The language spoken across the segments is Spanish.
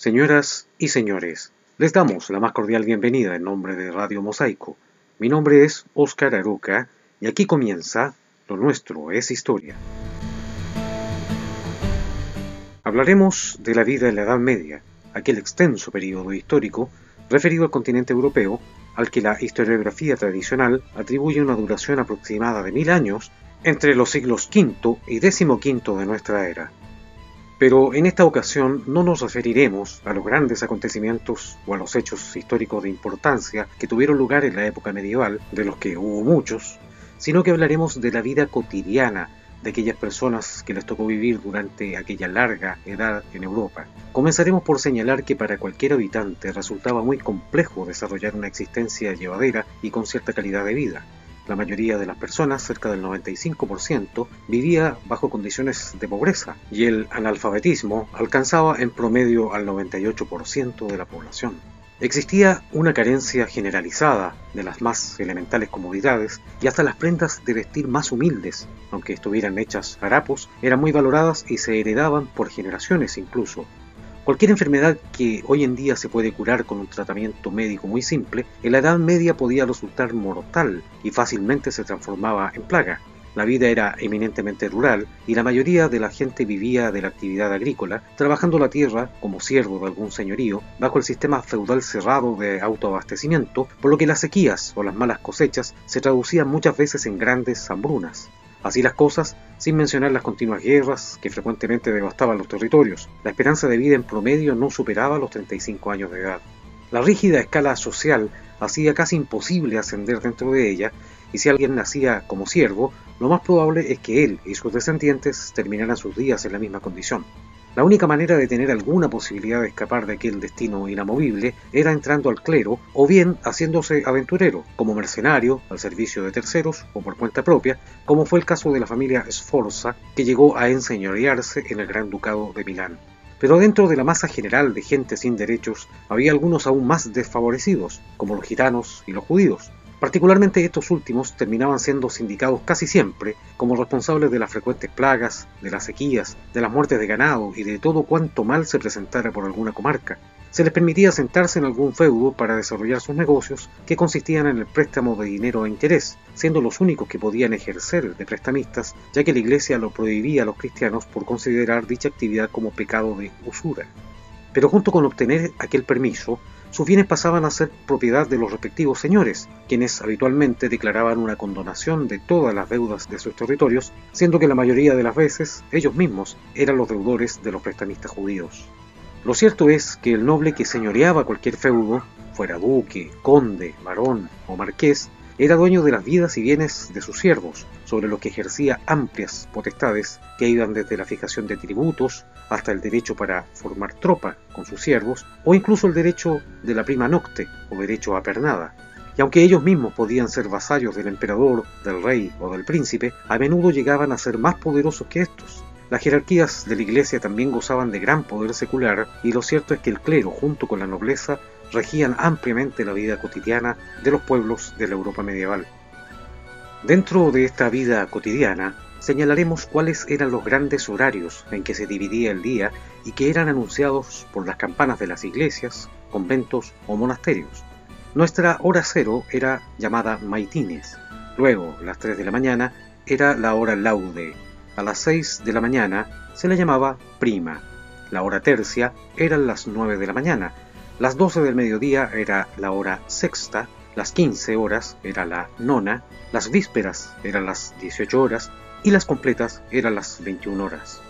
Señoras y señores, les damos la más cordial bienvenida en nombre de Radio Mosaico. Mi nombre es Óscar Aruca y aquí comienza Lo Nuestro es Historia. Hablaremos de la vida en la Edad Media, aquel extenso periodo histórico referido al continente europeo al que la historiografía tradicional atribuye una duración aproximada de mil años entre los siglos V y XV de nuestra era. Pero en esta ocasión no nos referiremos a los grandes acontecimientos o a los hechos históricos de importancia que tuvieron lugar en la época medieval, de los que hubo muchos, sino que hablaremos de la vida cotidiana de aquellas personas que les tocó vivir durante aquella larga edad en Europa. Comenzaremos por señalar que para cualquier habitante resultaba muy complejo desarrollar una existencia llevadera y con cierta calidad de vida. La mayoría de las personas, cerca del 95%, vivía bajo condiciones de pobreza y el analfabetismo alcanzaba en promedio al 98% de la población. Existía una carencia generalizada de las más elementales comodidades y hasta las prendas de vestir más humildes, aunque estuvieran hechas harapos, eran muy valoradas y se heredaban por generaciones incluso, Cualquier enfermedad que hoy en día se puede curar con un tratamiento médico muy simple, en la Edad Media podía resultar mortal y fácilmente se transformaba en plaga. La vida era eminentemente rural y la mayoría de la gente vivía de la actividad agrícola, trabajando la tierra como siervo de algún señorío, bajo el sistema feudal cerrado de autoabastecimiento, por lo que las sequías o las malas cosechas se traducían muchas veces en grandes hambrunas. Así las cosas, sin mencionar las continuas guerras que frecuentemente devastaban los territorios, la esperanza de vida en promedio no superaba los 35 años de edad. La rígida escala social hacía casi imposible ascender dentro de ella, y si alguien nacía como siervo, lo más probable es que él y sus descendientes terminaran sus días en la misma condición. La única manera de tener alguna posibilidad de escapar de aquel destino inamovible era entrando al clero o bien haciéndose aventurero, como mercenario, al servicio de terceros o por cuenta propia, como fue el caso de la familia Sforza, que llegó a enseñorearse en el Gran Ducado de Milán. Pero dentro de la masa general de gente sin derechos había algunos aún más desfavorecidos, como los gitanos y los judíos, Particularmente estos últimos terminaban siendo sindicados casi siempre como responsables de las frecuentes plagas, de las sequías, de las muertes de ganado y de todo cuanto mal se presentara por alguna comarca. Se les permitía sentarse en algún feudo para desarrollar sus negocios que consistían en el préstamo de dinero a interés, siendo los únicos que podían ejercer de prestamistas, ya que la Iglesia lo prohibía a los cristianos por considerar dicha actividad como pecado de usura. Pero junto con obtener aquel permiso, sus bienes pasaban a ser propiedad de los respectivos señores, quienes habitualmente declaraban una condonación de todas las deudas de sus territorios, siendo que la mayoría de las veces ellos mismos eran los deudores de los prestamistas judíos. Lo cierto es que el noble que señoreaba cualquier feudo, fuera duque, conde, varón o marqués, era dueño de las vidas y bienes de sus siervos, sobre los que ejercía amplias potestades que iban desde la fijación de tributos hasta el derecho para formar tropa con sus siervos, o incluso el derecho de la prima nocte o derecho a pernada. Y aunque ellos mismos podían ser vasallos del emperador, del rey o del príncipe, a menudo llegaban a ser más poderosos que estos. Las jerarquías de la iglesia también gozaban de gran poder secular y lo cierto es que el clero junto con la nobleza regían ampliamente la vida cotidiana de los pueblos de la Europa medieval. Dentro de esta vida cotidiana, señalaremos cuáles eran los grandes horarios en que se dividía el día y que eran anunciados por las campanas de las iglesias, conventos o monasterios. Nuestra hora cero era llamada maitines, luego, las 3 de la mañana, era la hora laude, a las 6 de la mañana se le llamaba prima, la hora tercia eran las 9 de la mañana, las 12 del mediodía era la hora sexta, las 15 horas era la nona, las vísperas eran las 18 horas y las completas eran las 21 horas.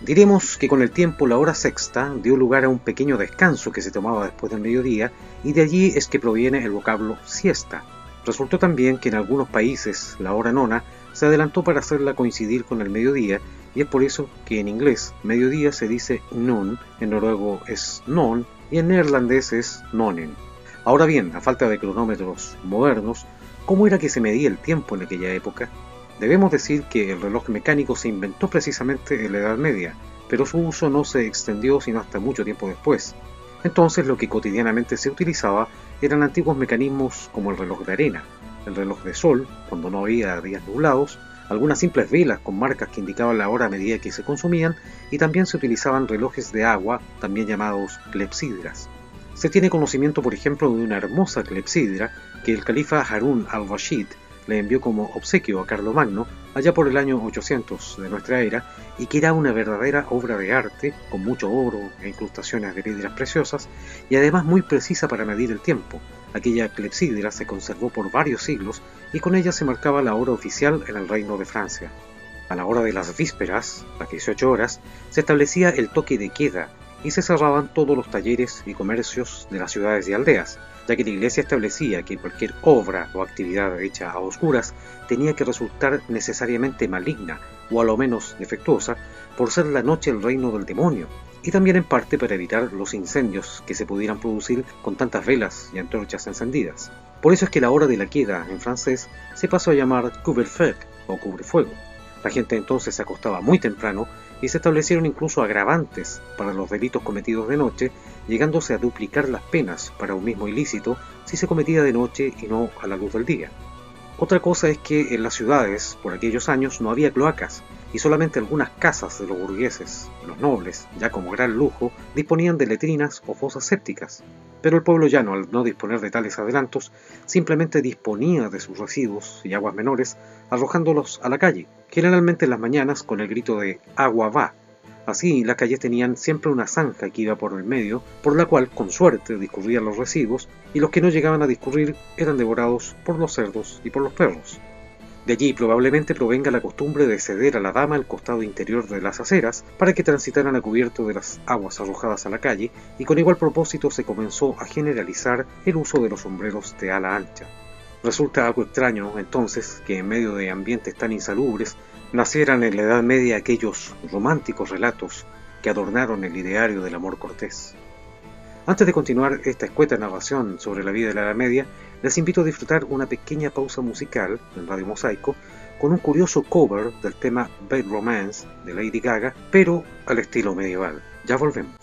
Diremos que con el tiempo la hora sexta dio lugar a un pequeño descanso que se tomaba después del mediodía y de allí es que proviene el vocablo siesta. Resultó también que en algunos países la hora nona se adelantó para hacerla coincidir con el mediodía y es por eso que en inglés mediodía se dice noon, en noruego es non y en neerlandés es nonen. Ahora bien, a falta de cronómetros modernos, ¿cómo era que se medía el tiempo en aquella época? Debemos decir que el reloj mecánico se inventó precisamente en la Edad Media, pero su uso no se extendió sino hasta mucho tiempo después. Entonces lo que cotidianamente se utilizaba eran antiguos mecanismos como el reloj de arena, el reloj de sol, cuando no había días nublados, algunas simples velas con marcas que indicaban la hora a medida que se consumían y también se utilizaban relojes de agua, también llamados clepsidras. Se tiene conocimiento, por ejemplo, de una hermosa clepsidra que el califa Harun al-Rashid le envió como obsequio a Carlomagno allá por el año 800 de nuestra era y que era una verdadera obra de arte con mucho oro e incrustaciones de piedras preciosas y además muy precisa para medir el tiempo. Aquella clepsidra se conservó por varios siglos y con ella se marcaba la hora oficial en el Reino de Francia. A la hora de las vísperas, las 18 horas, se establecía el toque de queda y se cerraban todos los talleres y comercios de las ciudades y aldeas, ya que la Iglesia establecía que cualquier obra o actividad hecha a oscuras tenía que resultar necesariamente maligna o a lo menos defectuosa por ser la noche el reino del demonio, y también en parte para evitar los incendios que se pudieran producir con tantas velas y antorchas encendidas. Por eso es que la hora de la queda en francés se pasó a llamar couvre-feu o cubre-fuego. La gente entonces se acostaba muy temprano y se establecieron incluso agravantes para los delitos cometidos de noche, llegándose a duplicar las penas para un mismo ilícito si se cometía de noche y no a la luz del día. Otra cosa es que en las ciudades, por aquellos años, no había cloacas, y solamente algunas casas de los burgueses, los nobles, ya como gran lujo, disponían de letrinas o fosas sépticas. Pero el pueblo llano, al no disponer de tales adelantos, simplemente disponía de sus residuos y aguas menores, arrojándolos a la calle, generalmente en las mañanas con el grito de agua va. Así, las calles tenían siempre una zanja que iba por el medio, por la cual, con suerte, discurrían los residuos, y los que no llegaban a discurrir eran devorados por los cerdos y por los perros. De allí probablemente provenga la costumbre de ceder a la dama el costado interior de las aceras para que transitaran a cubierto de las aguas arrojadas a la calle y con igual propósito se comenzó a generalizar el uso de los sombreros de ala ancha. Resulta algo extraño, entonces, que en medio de ambientes tan insalubres nacieran en la Edad Media aquellos románticos relatos que adornaron el ideario del amor cortés. Antes de continuar esta escueta narración sobre la vida de la Edad Media, les invito a disfrutar una pequeña pausa musical en Radio Mosaico con un curioso cover del tema Bad Romance de Lady Gaga, pero al estilo medieval. Ya volvemos.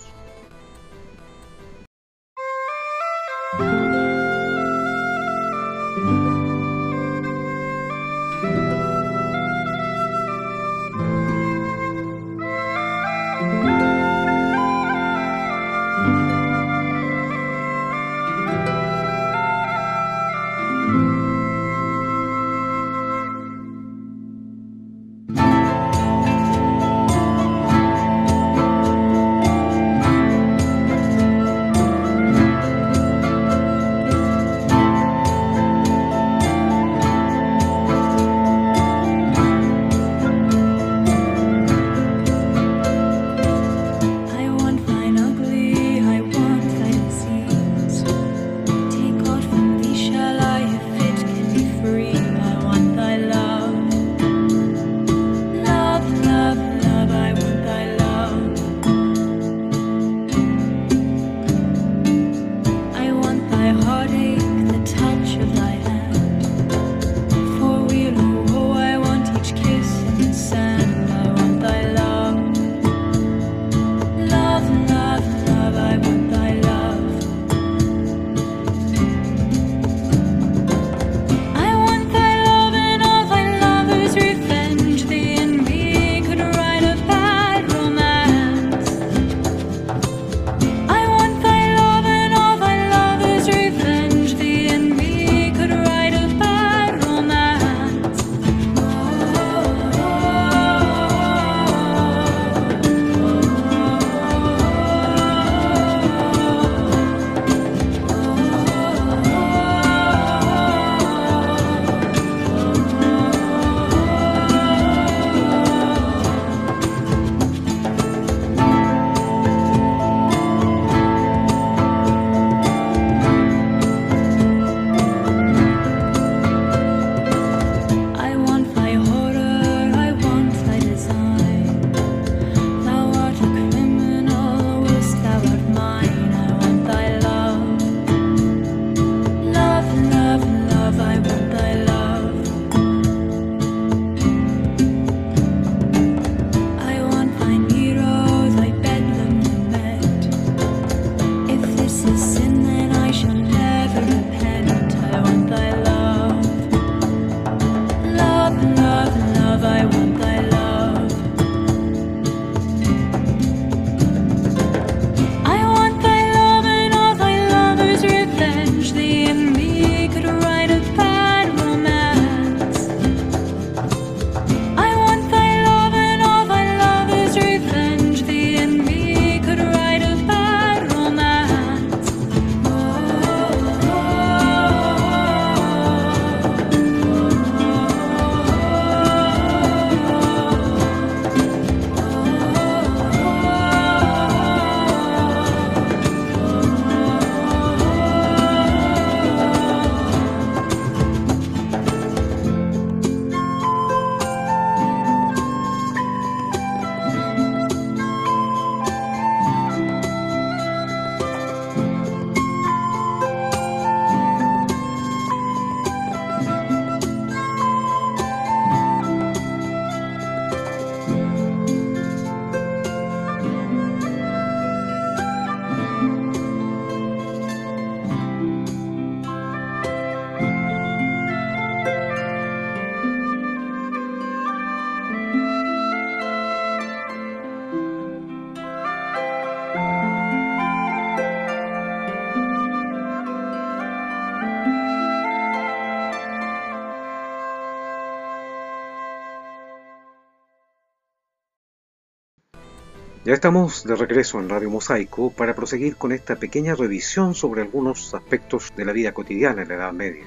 Estamos de regreso en Radio Mosaico para proseguir con esta pequeña revisión sobre algunos aspectos de la vida cotidiana en la Edad Media.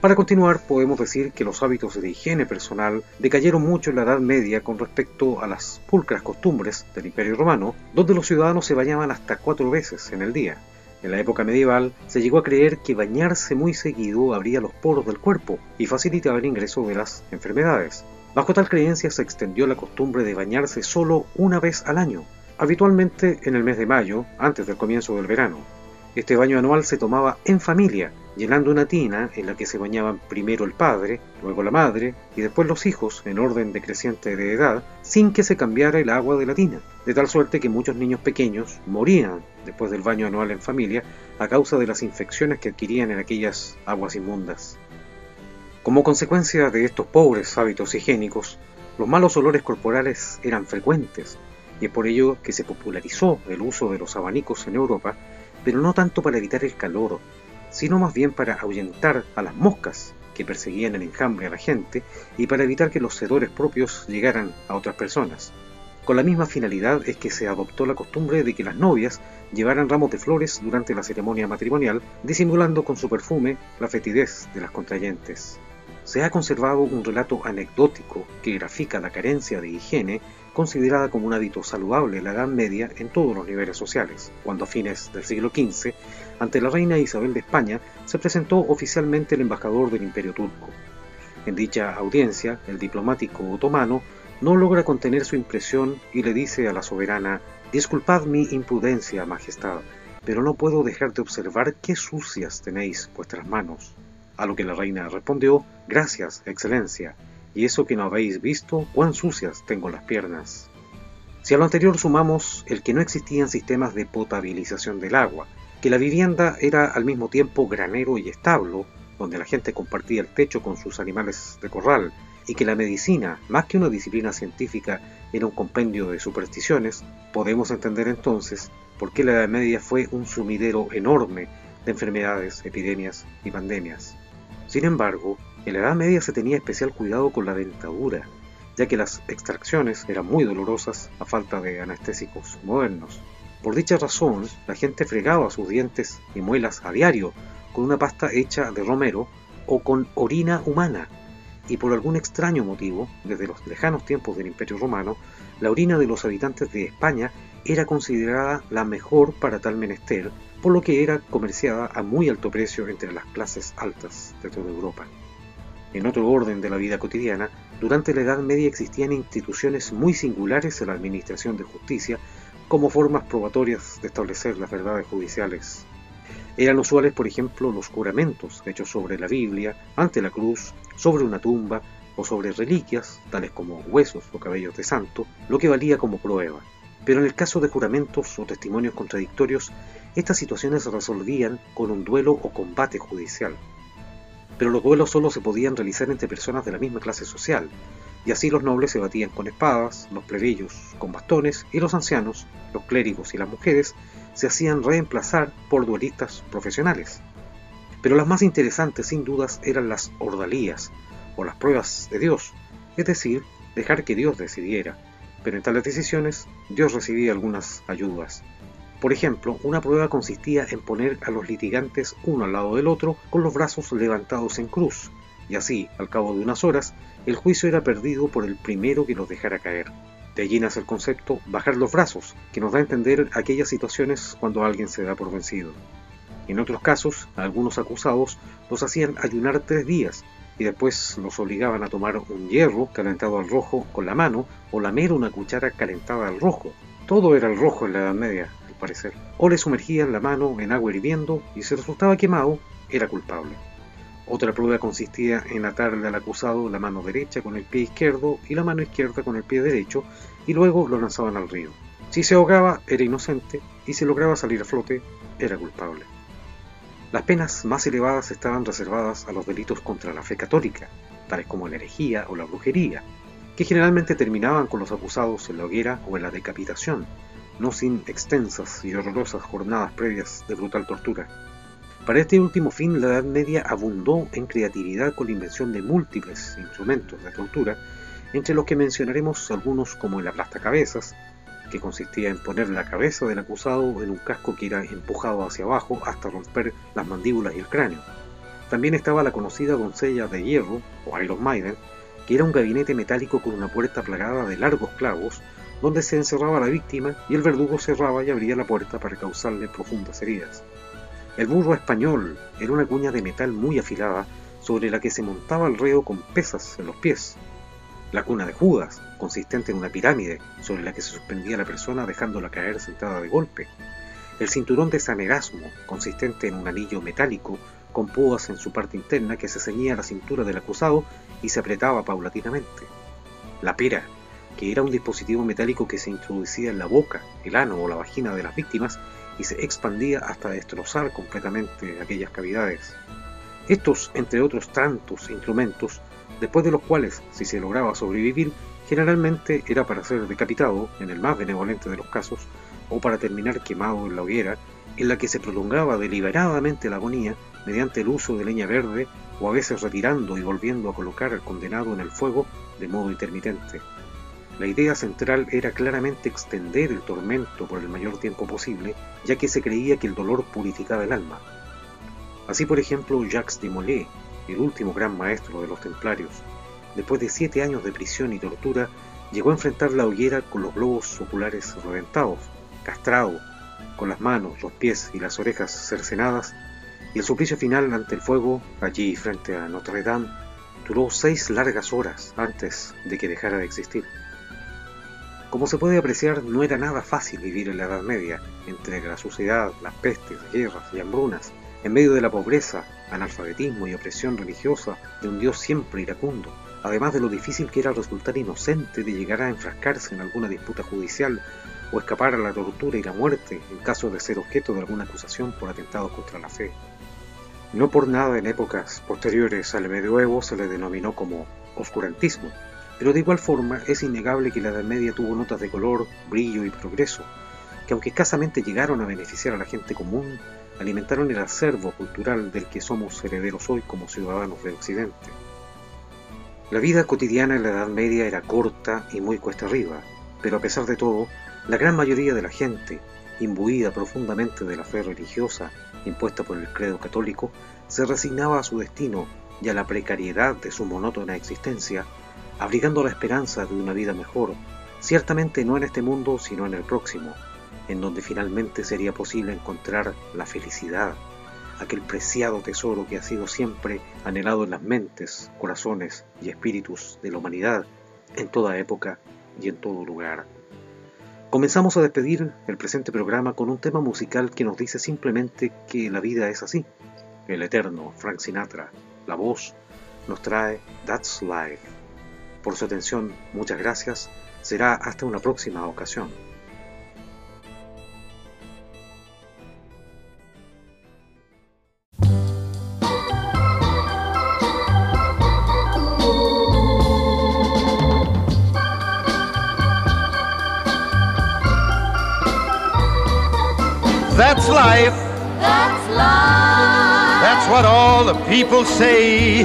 Para continuar, podemos decir que los hábitos de higiene personal decayeron mucho en la Edad Media con respecto a las pulcras costumbres del Imperio Romano, donde los ciudadanos se bañaban hasta cuatro veces en el día. En la época medieval se llegó a creer que bañarse muy seguido abría los poros del cuerpo y facilitaba el ingreso de las enfermedades. Bajo tal creencia se extendió la costumbre de bañarse solo una vez al año, habitualmente en el mes de mayo, antes del comienzo del verano. Este baño anual se tomaba en familia, llenando una tina en la que se bañaban primero el padre, luego la madre y después los hijos en orden decreciente de edad, sin que se cambiara el agua de la tina, de tal suerte que muchos niños pequeños morían después del baño anual en familia a causa de las infecciones que adquirían en aquellas aguas inmundas. Como consecuencia de estos pobres hábitos higiénicos, los malos olores corporales eran frecuentes y es por ello que se popularizó el uso de los abanicos en Europa, pero no tanto para evitar el calor, sino más bien para ahuyentar a las moscas que perseguían el enjambre a la gente y para evitar que los sedores propios llegaran a otras personas. Con la misma finalidad es que se adoptó la costumbre de que las novias llevaran ramos de flores durante la ceremonia matrimonial, disimulando con su perfume la fetidez de las contrayentes. Se ha conservado un relato anecdótico que grafica la carencia de higiene considerada como un hábito saludable en la Edad Media en todos los niveles sociales, cuando a fines del siglo XV, ante la reina Isabel de España, se presentó oficialmente el embajador del Imperio Turco. En dicha audiencia, el diplomático otomano no logra contener su impresión y le dice a la soberana, Disculpad mi imprudencia, Majestad, pero no puedo dejar de observar qué sucias tenéis vuestras manos. A lo que la reina respondió, Gracias, Excelencia, y eso que no habéis visto, cuán sucias tengo las piernas. Si a lo anterior sumamos el que no existían sistemas de potabilización del agua, que la vivienda era al mismo tiempo granero y establo, donde la gente compartía el techo con sus animales de corral, y que la medicina, más que una disciplina científica, era un compendio de supersticiones, podemos entender entonces por qué la Edad Media fue un sumidero enorme de enfermedades, epidemias y pandemias. Sin embargo, en la Edad Media se tenía especial cuidado con la dentadura, ya que las extracciones eran muy dolorosas a falta de anestésicos modernos. Por dicha razón, la gente fregaba sus dientes y muelas a diario con una pasta hecha de romero o con orina humana, y por algún extraño motivo, desde los lejanos tiempos del Imperio Romano, la orina de los habitantes de España era considerada la mejor para tal menester, por lo que era comerciada a muy alto precio entre las clases altas de toda Europa. En otro orden de la vida cotidiana, durante la Edad Media existían instituciones muy singulares en la administración de justicia como formas probatorias de establecer las verdades judiciales. Eran usuales, por ejemplo, los juramentos hechos sobre la Biblia, ante la cruz, sobre una tumba o sobre reliquias, tales como huesos o cabellos de santo, lo que valía como prueba. Pero en el caso de juramentos o testimonios contradictorios, estas situaciones se resolvían con un duelo o combate judicial pero los duelos solo se podían realizar entre personas de la misma clase social, y así los nobles se batían con espadas, los plebeyos con bastones, y los ancianos, los clérigos y las mujeres se hacían reemplazar por duelistas profesionales. Pero las más interesantes sin dudas eran las ordalías, o las pruebas de Dios, es decir, dejar que Dios decidiera, pero en tales decisiones Dios recibía algunas ayudas. Por ejemplo, una prueba consistía en poner a los litigantes uno al lado del otro con los brazos levantados en cruz, y así, al cabo de unas horas, el juicio era perdido por el primero que los dejara caer. De allí nace el concepto bajar los brazos, que nos da a entender aquellas situaciones cuando alguien se da por vencido. En otros casos, algunos acusados los hacían ayunar tres días y después los obligaban a tomar un hierro calentado al rojo con la mano o lamer una cuchara calentada al rojo. Todo era el rojo en la Edad Media, parecer. O le sumergían la mano en agua hirviendo y si resultaba quemado, era culpable. Otra prueba consistía en atarle al acusado la mano derecha con el pie izquierdo y la mano izquierda con el pie derecho y luego lo lanzaban al río. Si se ahogaba, era inocente y si lograba salir a flote, era culpable. Las penas más elevadas estaban reservadas a los delitos contra la fe católica, tales como la herejía o la brujería, que generalmente terminaban con los acusados en la hoguera o en la decapitación, no sin extensas y horrorosas jornadas previas de brutal tortura. Para este último fin, la Edad Media abundó en creatividad con la invención de múltiples instrumentos de tortura, entre los que mencionaremos algunos como el aplastacabezas, que consistía en poner la cabeza del acusado en un casco que era empujado hacia abajo hasta romper las mandíbulas y el cráneo. También estaba la conocida doncella de hierro, o Iron Maiden, que era un gabinete metálico con una puerta plagada de largos clavos, donde se encerraba la víctima y el verdugo cerraba y abría la puerta para causarle profundas heridas. El burro español era una cuña de metal muy afilada sobre la que se montaba el reo con pesas en los pies. La cuna de Judas, consistente en una pirámide sobre la que se suspendía la persona dejándola caer sentada de golpe. El cinturón de San Erasmo, consistente en un anillo metálico con púas en su parte interna que se ceñía a la cintura del acusado y se apretaba paulatinamente. La pera, que era un dispositivo metálico que se introducía en la boca, el ano o la vagina de las víctimas y se expandía hasta destrozar completamente aquellas cavidades. Estos, entre otros tantos instrumentos, después de los cuales, si se lograba sobrevivir, generalmente era para ser decapitado, en el más benevolente de los casos, o para terminar quemado en la hoguera, en la que se prolongaba deliberadamente la agonía mediante el uso de leña verde o a veces retirando y volviendo a colocar al condenado en el fuego de modo intermitente. La idea central era claramente extender el tormento por el mayor tiempo posible, ya que se creía que el dolor purificaba el alma. Así, por ejemplo, Jacques de Molay, el último gran maestro de los templarios, después de siete años de prisión y tortura, llegó a enfrentar la hoguera con los globos oculares reventados, castrado, con las manos, los pies y las orejas cercenadas, y el suplicio final ante el fuego, allí frente a Notre Dame, duró seis largas horas antes de que dejara de existir. Como se puede apreciar, no era nada fácil vivir en la Edad Media, entre la suciedad, las pestes, guerras y hambrunas, en medio de la pobreza, analfabetismo y opresión religiosa de un Dios siempre iracundo, además de lo difícil que era resultar inocente de llegar a enfrascarse en alguna disputa judicial o escapar a la tortura y la muerte en caso de ser objeto de alguna acusación por atentados contra la fe. No por nada en épocas posteriores al medioevo se le denominó como oscurantismo, pero de igual forma es innegable que la Edad Media tuvo notas de color, brillo y progreso, que aunque escasamente llegaron a beneficiar a la gente común, alimentaron el acervo cultural del que somos herederos hoy como ciudadanos de Occidente. La vida cotidiana en la Edad Media era corta y muy cuesta arriba, pero a pesar de todo, la gran mayoría de la gente, imbuida profundamente de la fe religiosa impuesta por el credo católico, se resignaba a su destino y a la precariedad de su monótona existencia, abrigando la esperanza de una vida mejor, ciertamente no en este mundo, sino en el próximo, en donde finalmente sería posible encontrar la felicidad, aquel preciado tesoro que ha sido siempre anhelado en las mentes, corazones y espíritus de la humanidad en toda época y en todo lugar. Comenzamos a despedir el presente programa con un tema musical que nos dice simplemente que la vida es así. El eterno Frank Sinatra, la voz, nos trae That's Life. Por su atención, muchas gracias. Será hasta una próxima ocasión. That's life. That's life. That's what all the people say.